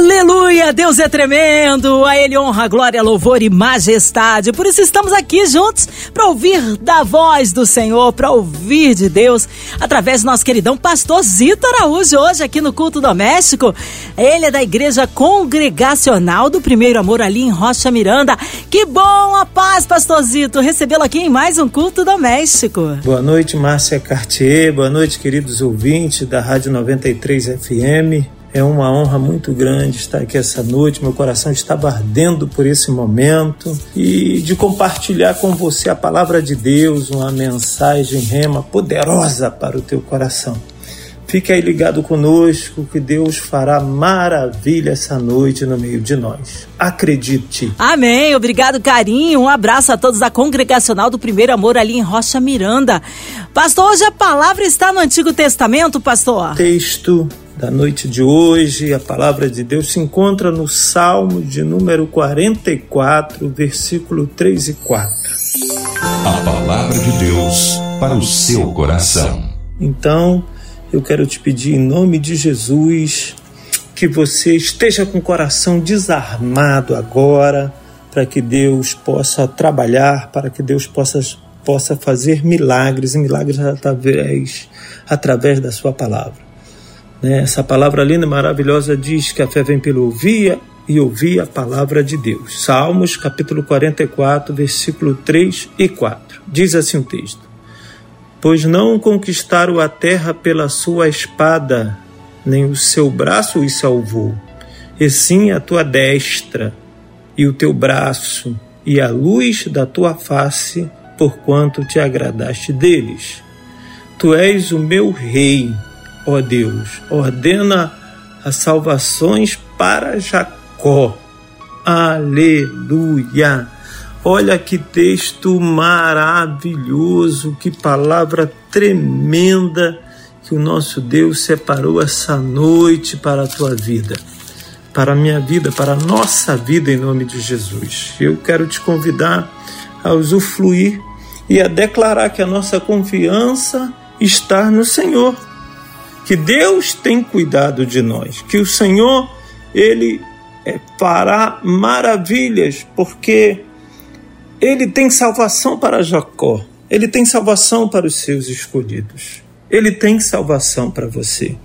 Aleluia! Deus é tremendo! A Ele honra, glória, louvor e majestade. Por isso estamos aqui juntos para ouvir da voz do Senhor, para ouvir de Deus, através do nosso queridão pastor Zito Araújo, hoje aqui no Culto Doméstico. Ele é da Igreja Congregacional do Primeiro Amor ali em Rocha Miranda. Que bom a paz, pastor Zito, recebê-lo aqui em mais um Culto Doméstico. Boa noite, Márcia Cartier. Boa noite, queridos ouvintes da Rádio 93 FM. É uma honra muito grande estar aqui essa noite. Meu coração estava ardendo por esse momento e de compartilhar com você a palavra de Deus, uma mensagem rema poderosa para o teu coração. Fique aí ligado conosco que Deus fará maravilha essa noite no meio de nós. Acredite. Amém. Obrigado, carinho. Um abraço a todos da Congregacional do Primeiro Amor ali em Rocha Miranda. Pastor, hoje a palavra está no Antigo Testamento, pastor? Texto da noite de hoje, a palavra de Deus se encontra no Salmo de número 44, versículo 3 e 4. A palavra de Deus para o seu coração. Então, eu quero te pedir em nome de Jesus que você esteja com o coração desarmado agora, para que Deus possa trabalhar, para que Deus possa, possa fazer milagres e milagres através, através da sua palavra. Né? Essa palavra linda e maravilhosa diz que a fé vem pelo ouvir e ouvir a palavra de Deus. Salmos capítulo 44, versículo 3 e 4. Diz assim o texto: Pois não conquistaram a terra pela sua espada, nem o seu braço os salvou, e sim a tua destra e o teu braço e a luz da tua face, porquanto te agradaste deles. Tu és o meu rei ó Deus, ordena as salvações para Jacó. Aleluia! Olha que texto maravilhoso, que palavra tremenda que o nosso Deus separou essa noite para a tua vida, para a minha vida, para a nossa vida, em nome de Jesus. Eu quero te convidar a usufruir e a declarar que a nossa confiança está no Senhor que Deus tem cuidado de nós, que o Senhor ele é, fará maravilhas, porque ele tem salvação para Jacó, ele tem salvação para os seus escolhidos, ele tem salvação para você.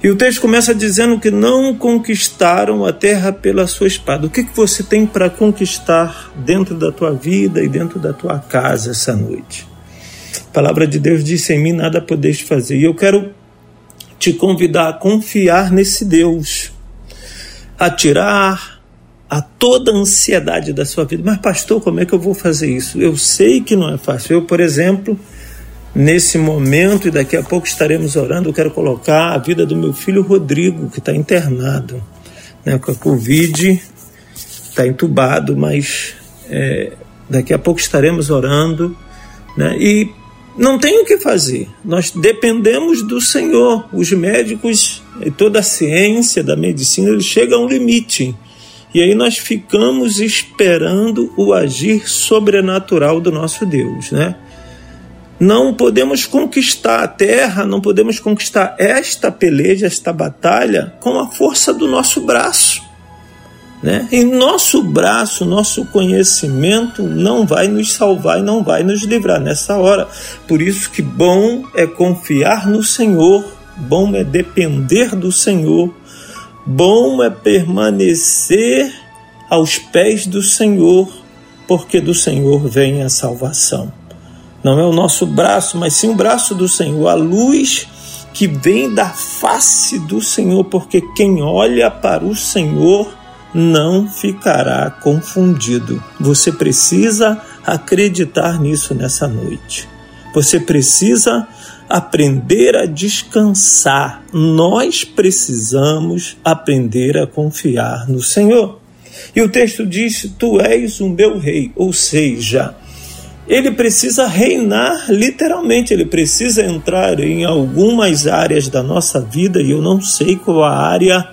E o texto começa dizendo que não conquistaram a terra pela sua espada. O que, que você tem para conquistar dentro da tua vida e dentro da tua casa essa noite? A palavra de Deus disse: Em mim nada podeis fazer. E eu quero te convidar a confiar nesse Deus, a tirar a toda a ansiedade da sua vida. Mas, pastor, como é que eu vou fazer isso? Eu sei que não é fácil. Eu, por exemplo, nesse momento, e daqui a pouco estaremos orando, eu quero colocar a vida do meu filho Rodrigo, que está internado né, com a Covid, está entubado, mas é, daqui a pouco estaremos orando. Né, e não tem o que fazer. Nós dependemos do Senhor. Os médicos e toda a ciência da medicina ele chega a um limite. E aí nós ficamos esperando o agir sobrenatural do nosso Deus, né? Não podemos conquistar a terra, não podemos conquistar esta peleja, esta batalha com a força do nosso braço. Né? Em nosso braço, nosso conhecimento não vai nos salvar e não vai nos livrar nessa hora. Por isso que bom é confiar no Senhor, bom é depender do Senhor, bom é permanecer aos pés do Senhor, porque do Senhor vem a salvação. Não é o nosso braço, mas sim o braço do Senhor, a luz que vem da face do Senhor, porque quem olha para o Senhor não ficará confundido. Você precisa acreditar nisso nessa noite. Você precisa aprender a descansar. Nós precisamos aprender a confiar no Senhor. E o texto diz: Tu és o meu rei, ou seja, ele precisa reinar literalmente, ele precisa entrar em algumas áreas da nossa vida, e eu não sei qual a área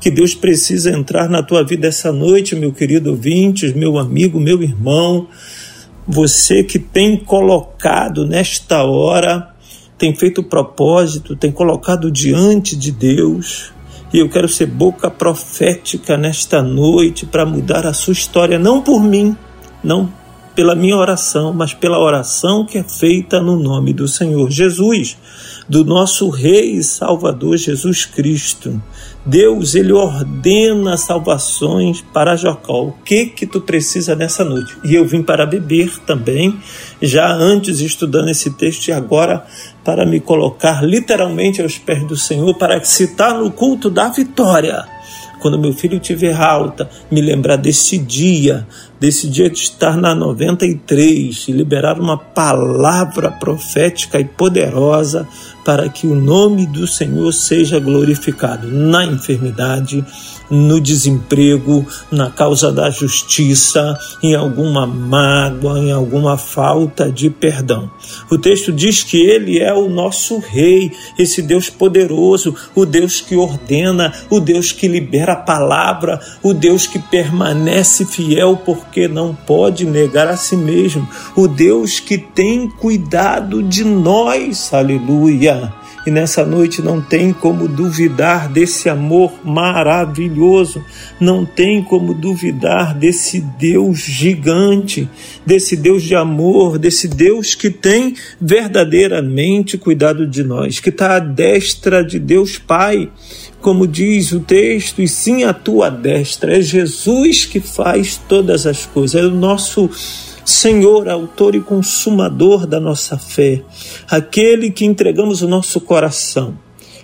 que Deus precisa entrar na tua vida essa noite, meu querido ouvinte, meu amigo, meu irmão. Você que tem colocado nesta hora, tem feito propósito, tem colocado diante de Deus. E eu quero ser boca profética nesta noite para mudar a sua história, não por mim, não pela minha oração, mas pela oração que é feita no nome do Senhor Jesus, do nosso Rei e Salvador Jesus Cristo. Deus, ele ordena salvações para Jacó. O que que tu precisa nessa noite? E eu vim para beber também, já antes estudando esse texto e agora para me colocar literalmente aos pés do Senhor para citar no culto da vitória quando meu filho tiver alta, me lembrar desse dia, desse dia de estar na 93 e liberar uma palavra profética e poderosa para que o nome do Senhor seja glorificado na enfermidade, no desemprego, na causa da justiça, em alguma mágoa, em alguma falta de perdão. O texto diz que ele é o nosso rei, esse Deus poderoso, o Deus que ordena, o Deus que libera a palavra, o Deus que permanece fiel porque não pode negar a si mesmo, o Deus que tem cuidado de nós. Aleluia. E nessa noite não tem como duvidar desse amor maravilhoso, não tem como duvidar desse Deus gigante, desse Deus de amor, desse Deus que tem verdadeiramente cuidado de nós, que está à destra de Deus Pai, como diz o texto, e sim a tua destra. É Jesus que faz todas as coisas, é o nosso Senhor, autor e consumador da nossa fé, aquele que entregamos o nosso coração,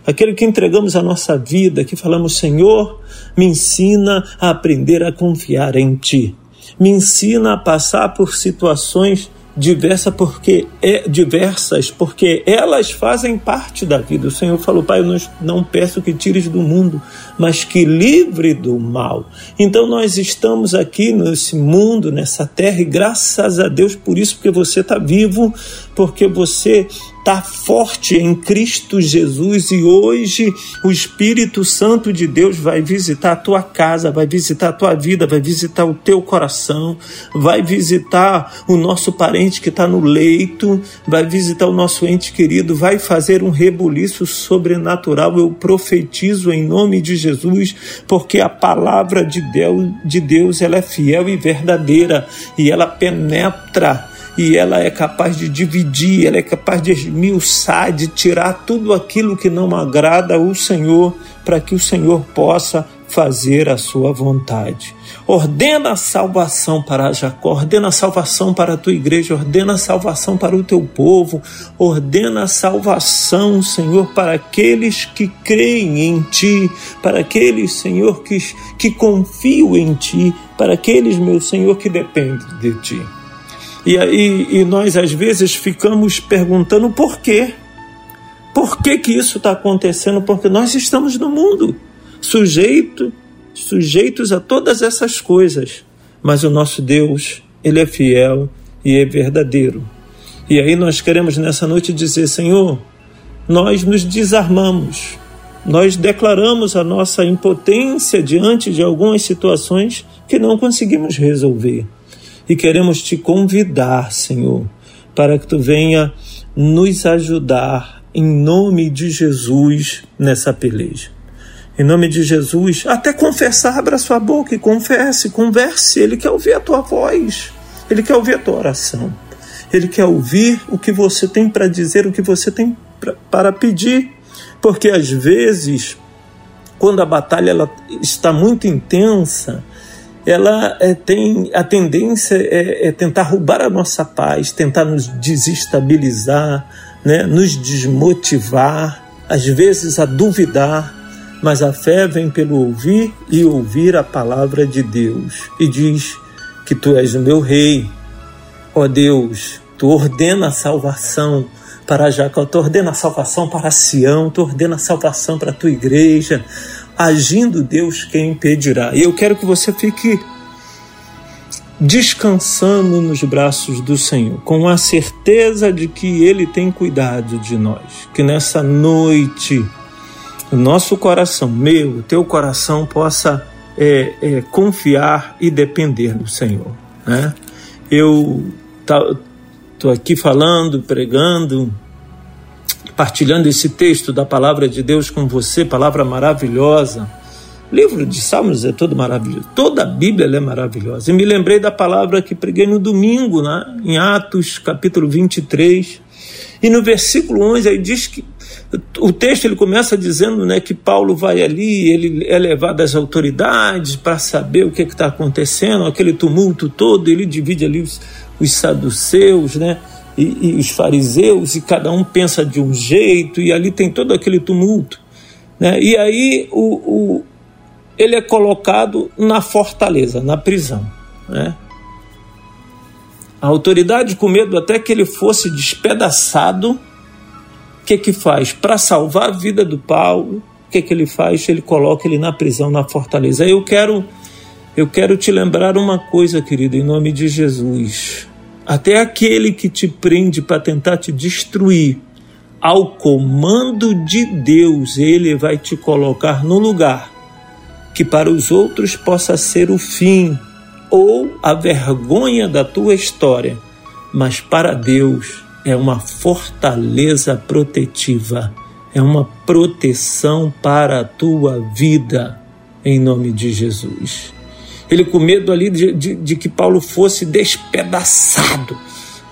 aquele que entregamos a nossa vida, que falamos, Senhor, me ensina a aprender a confiar em Ti, me ensina a passar por situações diversa porque é diversas porque elas fazem parte da vida. O Senhor falou: "Pai, eu não, peço que tires do mundo, mas que livre do mal". Então nós estamos aqui nesse mundo, nessa terra e graças a Deus por isso porque você está vivo, porque você está forte em Cristo Jesus e hoje o Espírito Santo de Deus vai visitar a tua casa, vai visitar a tua vida, vai visitar o teu coração, vai visitar o nosso parente que está no leito, vai visitar o nosso ente querido, vai fazer um rebuliço sobrenatural. Eu profetizo em nome de Jesus, porque a palavra de Deus, de Deus ela é fiel e verdadeira e ela penetra e ela é capaz de dividir, ela é capaz de esmiuçar, de tirar tudo aquilo que não agrada ao Senhor, para que o Senhor possa fazer a sua vontade. Ordena a salvação para Jacó, ordena a salvação para a tua igreja, ordena a salvação para o teu povo, ordena a salvação, Senhor, para aqueles que creem em ti, para aqueles, Senhor, que, que confiam em ti, para aqueles, meu Senhor, que dependem de ti. E, aí e nós às vezes ficamos perguntando por quê. Por que, que isso está acontecendo? Porque nós estamos no mundo, sujeito, sujeitos a todas essas coisas. Mas o nosso Deus, Ele é fiel e é verdadeiro. E aí nós queremos nessa noite dizer: Senhor, nós nos desarmamos, nós declaramos a nossa impotência diante de algumas situações que não conseguimos resolver e queremos te convidar, Senhor, para que tu venha nos ajudar em nome de Jesus nessa peleja. Em nome de Jesus, até confessar, abra sua boca e confesse, converse. Ele quer ouvir a tua voz, ele quer ouvir a tua oração, ele quer ouvir o que você tem para dizer, o que você tem pra, para pedir, porque às vezes, quando a batalha ela está muito intensa, ela é, tem a tendência é, é, tentar roubar a nossa paz, tentar nos desestabilizar, né, nos desmotivar, às vezes a duvidar, mas a fé vem pelo ouvir e ouvir a palavra de Deus. E diz que tu és o meu rei, ó Deus, tu ordena a salvação para Jacó, tu ordena a salvação para Sião, tu ordena a salvação para a tua igreja, agindo Deus, quem impedirá? E eu quero que você fique descansando nos braços do Senhor, com a certeza de que Ele tem cuidado de nós, que nessa noite o nosso coração, meu, teu coração possa é, é, confiar e depender do Senhor. Né? Eu estou aqui falando, pregando, partilhando esse texto da palavra de Deus com você, palavra maravilhosa. O livro de Salmos é todo maravilhoso, toda a Bíblia é maravilhosa. E me lembrei da palavra que preguei no domingo, né? em Atos, capítulo 23. E no versículo 11 aí diz que o texto ele começa dizendo né, que Paulo vai ali, ele é levado às autoridades para saber o que está acontecendo, aquele tumulto todo, ele divide ali os, os saduceus, né? E, e, os fariseus, e cada um pensa de um jeito, e ali tem todo aquele tumulto. Né? E aí o, o, ele é colocado na fortaleza, na prisão. Né? A autoridade, com medo até que ele fosse despedaçado, que que faz? Para salvar a vida do Paulo, o que que ele faz? Ele coloca ele na prisão, na fortaleza. Eu quero eu quero te lembrar uma coisa, querido, em nome de Jesus. Até aquele que te prende para tentar te destruir, ao comando de Deus, ele vai te colocar no lugar que para os outros possa ser o fim ou a vergonha da tua história, mas para Deus é uma fortaleza protetiva, é uma proteção para a tua vida, em nome de Jesus. Ele com medo ali de, de, de que Paulo fosse despedaçado.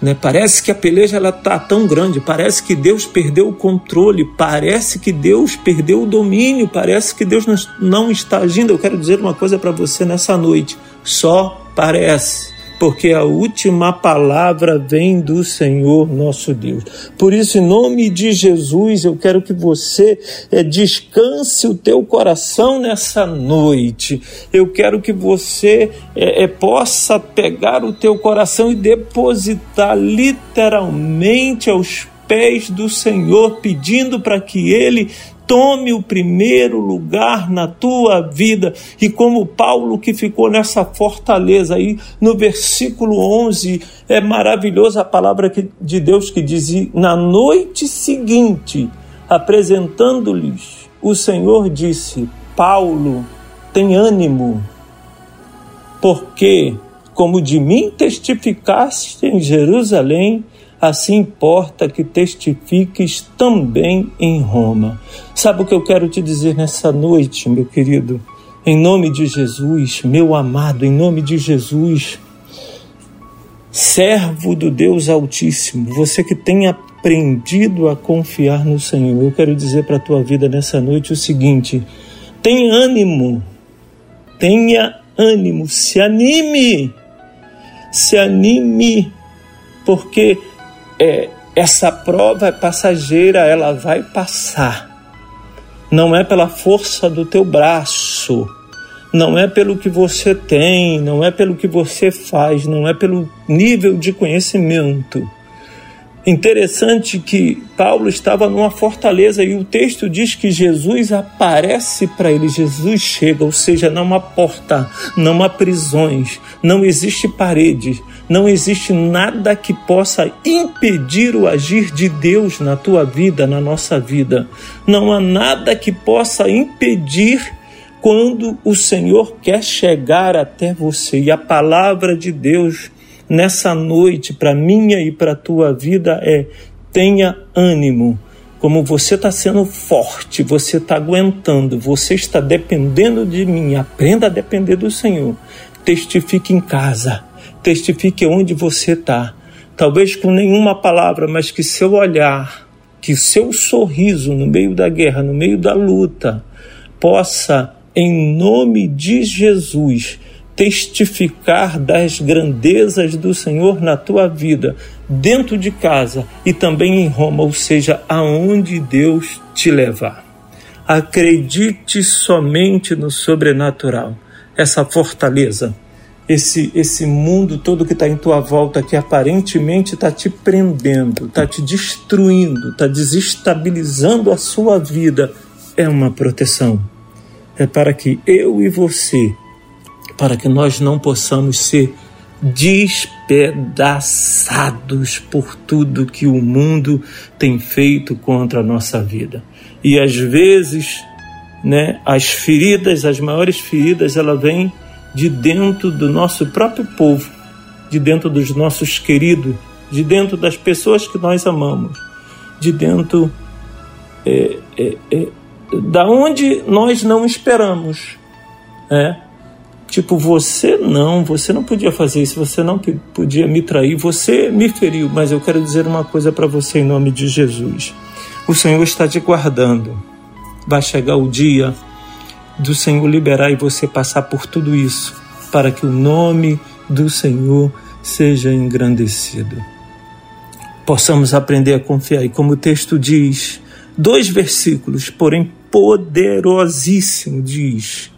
Né? Parece que a peleja ela tá tão grande, parece que Deus perdeu o controle, parece que Deus perdeu o domínio, parece que Deus não está agindo. Eu quero dizer uma coisa para você nessa noite: só parece porque a última palavra vem do Senhor nosso Deus. Por isso, em nome de Jesus, eu quero que você é, descanse o teu coração nessa noite. Eu quero que você é, é, possa pegar o teu coração e depositar literalmente aos pés do Senhor, pedindo para que Ele tome o primeiro lugar na tua vida. E como Paulo que ficou nessa fortaleza aí, no versículo 11, é maravilhosa a palavra de Deus que diz: Na noite seguinte, apresentando-lhes, o Senhor disse: Paulo, tem ânimo, porque, como de mim testificaste em Jerusalém, assim importa que testifiques também em Roma. Sabe o que eu quero te dizer nessa noite, meu querido? Em nome de Jesus, meu amado, em nome de Jesus, servo do Deus Altíssimo, você que tem aprendido a confiar no Senhor, eu quero dizer para a tua vida nessa noite o seguinte: tenha ânimo, tenha ânimo, se anime, se anime, porque é, essa prova é passageira, ela vai passar. Não é pela força do teu braço, não é pelo que você tem, não é pelo que você faz, não é pelo nível de conhecimento Interessante que Paulo estava numa fortaleza e o texto diz que Jesus aparece para ele, Jesus chega, ou seja, não há porta, não há prisões, não existe parede, não existe nada que possa impedir o agir de Deus na tua vida, na nossa vida. Não há nada que possa impedir quando o Senhor quer chegar até você. E a palavra de Deus nessa noite para minha e para tua vida é: tenha ânimo. Como você está sendo forte, você está aguentando, você está dependendo de mim, aprenda a depender do Senhor. Testifique em casa, testifique onde você está. Talvez com nenhuma palavra, mas que seu olhar, que seu sorriso no meio da guerra, no meio da luta, possa, em nome de Jesus, testificar das grandezas do Senhor na tua vida, dentro de casa e também em Roma, ou seja, aonde Deus te levar. Acredite somente no sobrenatural, essa fortaleza, esse, esse mundo todo que está em tua volta, que aparentemente está te prendendo, está te destruindo, está desestabilizando a sua vida, é uma proteção. É para que eu e você para que nós não possamos ser despedaçados por tudo que o mundo tem feito contra a nossa vida. E às vezes, né, as feridas, as maiores feridas, ela vem de dentro do nosso próprio povo, de dentro dos nossos queridos, de dentro das pessoas que nós amamos, de dentro é, é, é, da onde nós não esperamos, né? Tipo, você não, você não podia fazer isso, você não podia me trair, você me feriu, mas eu quero dizer uma coisa para você em nome de Jesus. O Senhor está te guardando. Vai chegar o dia do Senhor liberar e você passar por tudo isso, para que o nome do Senhor seja engrandecido. Possamos aprender a confiar. E como o texto diz, dois versículos, porém poderosíssimo, diz: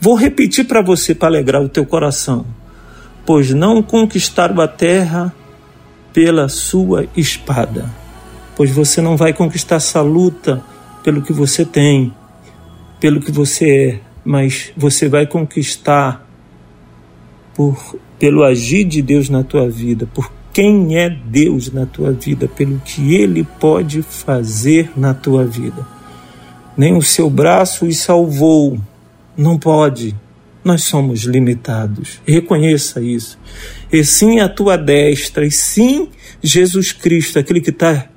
Vou repetir para você para alegrar o teu coração. Pois não conquistaram a terra pela sua espada. Pois você não vai conquistar essa luta pelo que você tem, pelo que você é, mas você vai conquistar por, pelo agir de Deus na tua vida, por quem é Deus na tua vida, pelo que Ele pode fazer na tua vida. Nem o seu braço os salvou, não pode. Nós somos limitados. Reconheça isso. E sim a tua destra, e sim Jesus Cristo, aquele que está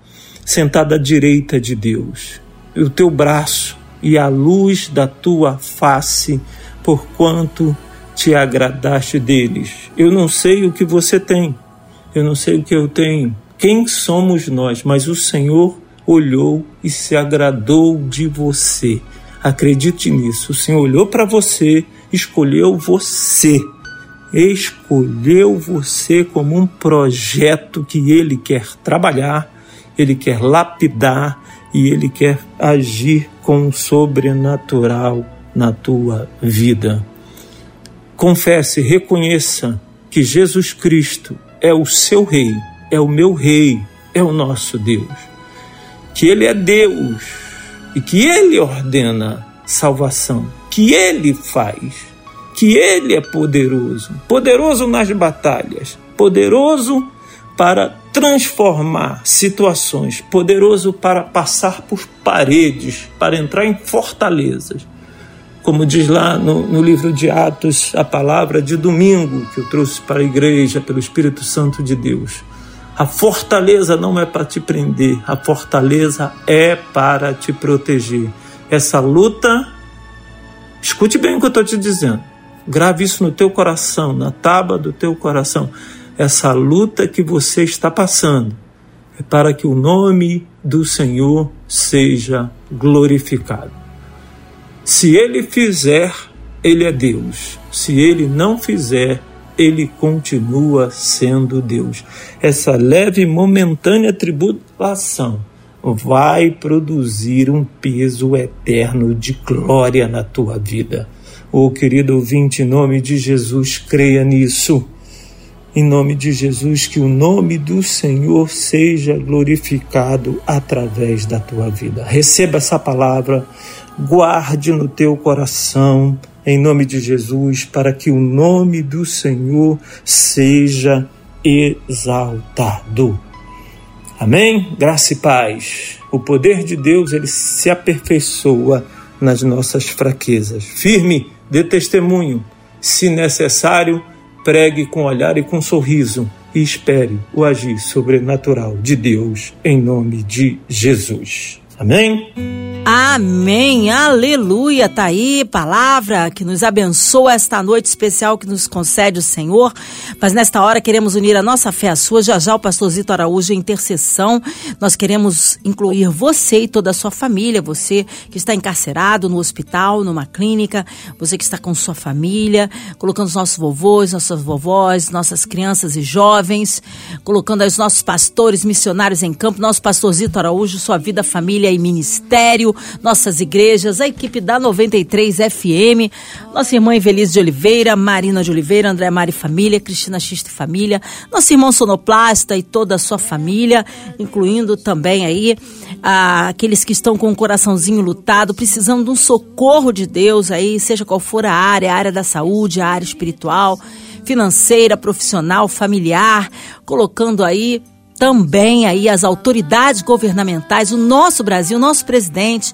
sentado à direita de Deus. E o teu braço e a luz da tua face, porquanto te agradaste deles. Eu não sei o que você tem, eu não sei o que eu tenho, quem somos nós, mas o Senhor olhou e se agradou de você. Acredite nisso. O Senhor olhou para você, escolheu você. Escolheu você como um projeto que Ele quer trabalhar, Ele quer lapidar e Ele quer agir com o sobrenatural na tua vida. Confesse, reconheça que Jesus Cristo é o seu Rei, é o meu Rei, é o nosso Deus. Que Ele é Deus e que Ele ordena salvação, que Ele faz, que Ele é poderoso, poderoso nas batalhas, poderoso para transformar situações, poderoso para passar por paredes, para entrar em fortalezas. Como diz lá no, no, livro de Atos, a palavra de domingo que eu trouxe para a igreja pelo Espírito Santo de Deus. A fortaleza não é para te prender, a fortaleza é para te proteger. Essa luta, escute bem o que eu estou te dizendo, grave isso no teu coração, na tábua do teu coração. Essa luta que você está passando é para que o nome do Senhor seja glorificado. Se ele fizer, ele é Deus. Se ele não fizer, ele continua sendo Deus. Essa leve e momentânea tribulação vai produzir um peso eterno de glória na tua vida. Oh, querido ouvinte, em nome de Jesus, creia nisso. Em nome de Jesus, que o nome do Senhor seja glorificado através da tua vida. Receba essa palavra, guarde no teu coração em nome de Jesus, para que o nome do Senhor seja exaltado. Amém? Graça e paz. O poder de Deus, ele se aperfeiçoa nas nossas fraquezas. Firme, dê testemunho. Se necessário, pregue com olhar e com sorriso e espere o agir sobrenatural de Deus em nome de Jesus. Amém? Amém, aleluia, tá aí, palavra que nos abençoa esta noite especial que nos concede o Senhor. Mas nesta hora queremos unir a nossa fé à sua. Já já o pastor Zito Araújo em intercessão. Nós queremos incluir você e toda a sua família, você que está encarcerado no hospital, numa clínica, você que está com sua família, colocando os nossos vovôs, nossas vovós, nossas crianças e jovens, colocando os nossos pastores, missionários em campo, nosso pastor Zito Araújo, sua vida, família e ministério nossas igrejas, a equipe da 93 FM, nossa irmã Evelise de Oliveira, Marina de Oliveira, André Mari Família, Cristina Xista Família, nosso irmão Sonoplasta e toda a sua família, incluindo também aí ah, aqueles que estão com o coraçãozinho lutado, precisando de um socorro de Deus aí, seja qual for a área, a área da saúde, a área espiritual, financeira, profissional, familiar, colocando aí também aí as autoridades governamentais, o nosso Brasil, o nosso presidente,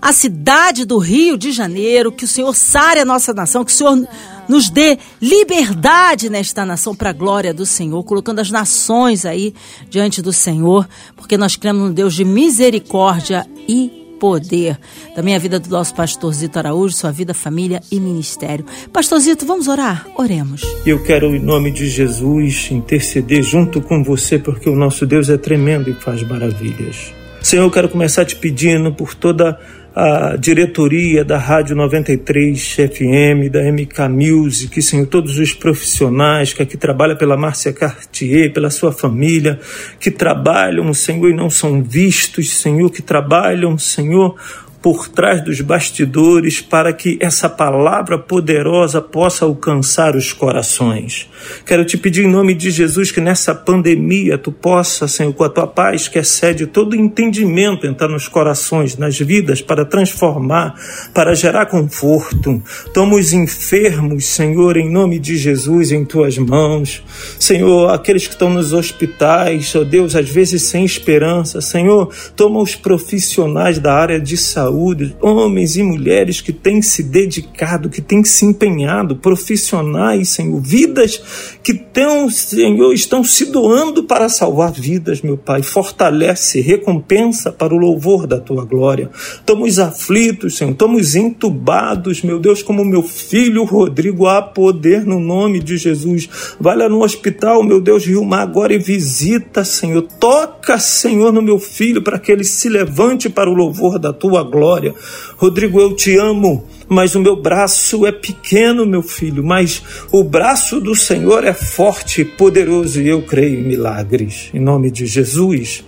a cidade do Rio de Janeiro, que o Senhor sare a nossa nação, que o Senhor nos dê liberdade nesta nação para a glória do Senhor, colocando as nações aí diante do Senhor, porque nós cremos no Deus de misericórdia e poder. Também a vida do nosso pastor Zito Araújo, sua vida, família e ministério. Pastor Zito, vamos orar? Oremos. Eu quero, em nome de Jesus, interceder junto com você, porque o nosso Deus é tremendo e faz maravilhas. Senhor, eu quero começar te pedindo por toda a diretoria da Rádio 93 FM, da MK Music, Senhor, todos os profissionais que aqui trabalham pela Márcia Cartier, pela sua família, que trabalham, Senhor, e não são vistos, Senhor, que trabalham, Senhor, por trás dos bastidores para que essa palavra poderosa possa alcançar os corações. Quero te pedir em nome de Jesus que nessa pandemia tu possa, Senhor, com a tua paz que excede todo entendimento entrar nos corações, nas vidas para transformar, para gerar conforto. Toma os enfermos, Senhor, em nome de Jesus em tuas mãos. Senhor, aqueles que estão nos hospitais, ó Deus, às vezes sem esperança. Senhor, toma os profissionais da área de saúde saúde, homens e mulheres que têm se dedicado, que têm se empenhado, profissionais, Senhor, vidas que tão, Senhor, estão se doando para salvar vidas, meu Pai. Fortalece, recompensa para o louvor da tua glória. Estamos aflitos, Senhor, estamos entubados, meu Deus, como meu filho Rodrigo, há poder no nome de Jesus. Vai lá no hospital, meu Deus, Rio Mar, agora e visita, Senhor. Toca, Senhor, no meu filho para que ele se levante para o louvor da tua glória glória. Rodrigo, eu te amo, mas o meu braço é pequeno, meu filho, mas o braço do Senhor é forte poderoso e eu creio em milagres. Em nome de Jesus.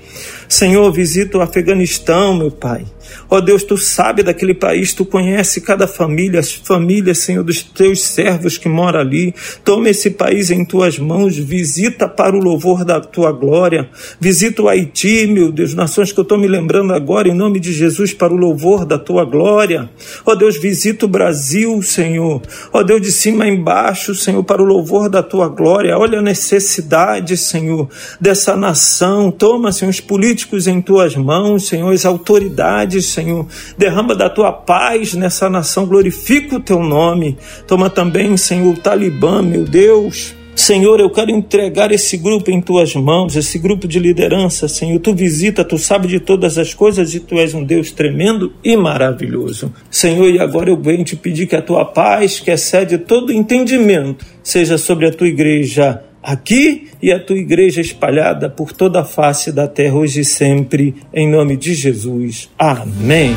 Senhor, visita o Afeganistão, meu Pai. Ó oh Deus, tu sabe daquele país, tu conhece cada família, as famílias, Senhor, dos teus servos que moram ali. Toma esse país em tuas mãos, visita para o louvor da tua glória. Visita o Haiti, meu Deus, nações que eu estou me lembrando agora, em nome de Jesus, para o louvor da tua glória. Ó oh Deus, visita o Brasil, Senhor. Ó Deus, de cima embaixo, Senhor, para o louvor da tua glória. Olha a necessidade, Senhor, dessa nação. Toma, Senhor, os políticos em tuas mãos, Senhor, as autoridades, Senhor. Derrama da tua paz nessa nação, glorifica o teu nome. Toma também, Senhor, o Talibã, meu Deus. Senhor, eu quero entregar esse grupo em tuas mãos, esse grupo de liderança, Senhor. Tu visita, tu sabe de todas as coisas e tu és um Deus tremendo e maravilhoso. Senhor, e agora eu venho te pedir que a tua paz, que excede todo entendimento, seja sobre a tua igreja aqui e a tua igreja espalhada por toda a face da terra hoje e sempre, em nome de Jesus. Amém.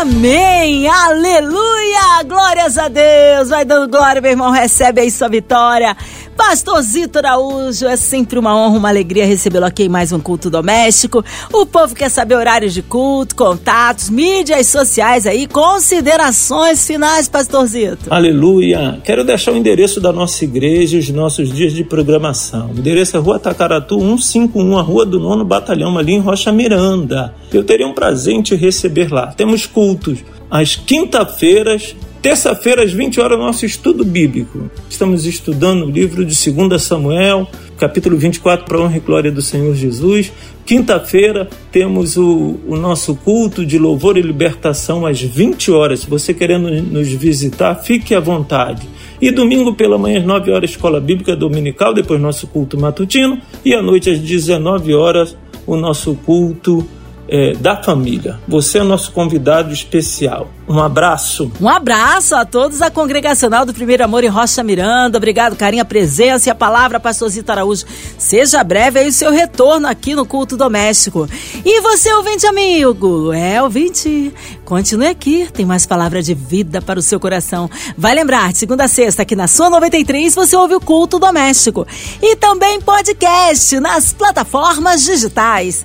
Amém! Aleluia! Glórias a Deus! Vai dando glória, meu irmão, recebe aí sua vitória. Pastor Zito Araújo, é sempre uma honra, uma alegria recebê-lo aqui em mais um culto doméstico. O povo quer saber horários de culto, contatos, mídias sociais aí, considerações finais, Pastor Zito. Aleluia! Quero deixar o endereço da nossa igreja e os nossos dias de programação. O endereço é Rua Tacaratu 151, a Rua do Nono Batalhão, ali em Rocha Miranda. Eu teria um prazer em te receber lá. Temos cultos às quinta-feiras, Terça-feira, às 20 horas, nosso estudo bíblico. Estamos estudando o livro de 2 Samuel, capítulo 24, para a honra e glória do Senhor Jesus. Quinta-feira, temos o, o, nosso culto de louvor e libertação às 20 horas. Se você querendo nos visitar, fique à vontade. E domingo pela manhã, às 9 horas, Escola Bíblica Dominical, depois nosso culto matutino. E à noite, às 19 horas, o nosso culto é, da família. Você é o nosso convidado especial. Um abraço. Um abraço a todos a congregacional do Primeiro Amor em Rocha Miranda. Obrigado, carinho, a presença e a palavra, pastor Zito Araújo. Seja breve aí o seu retorno aqui no culto doméstico. E você, ouvinte amigo, é ouvinte, continue aqui, tem mais palavra de vida para o seu coração. Vai lembrar, segunda a sexta, aqui na sua 93, você ouve o culto doméstico. E também podcast nas plataformas digitais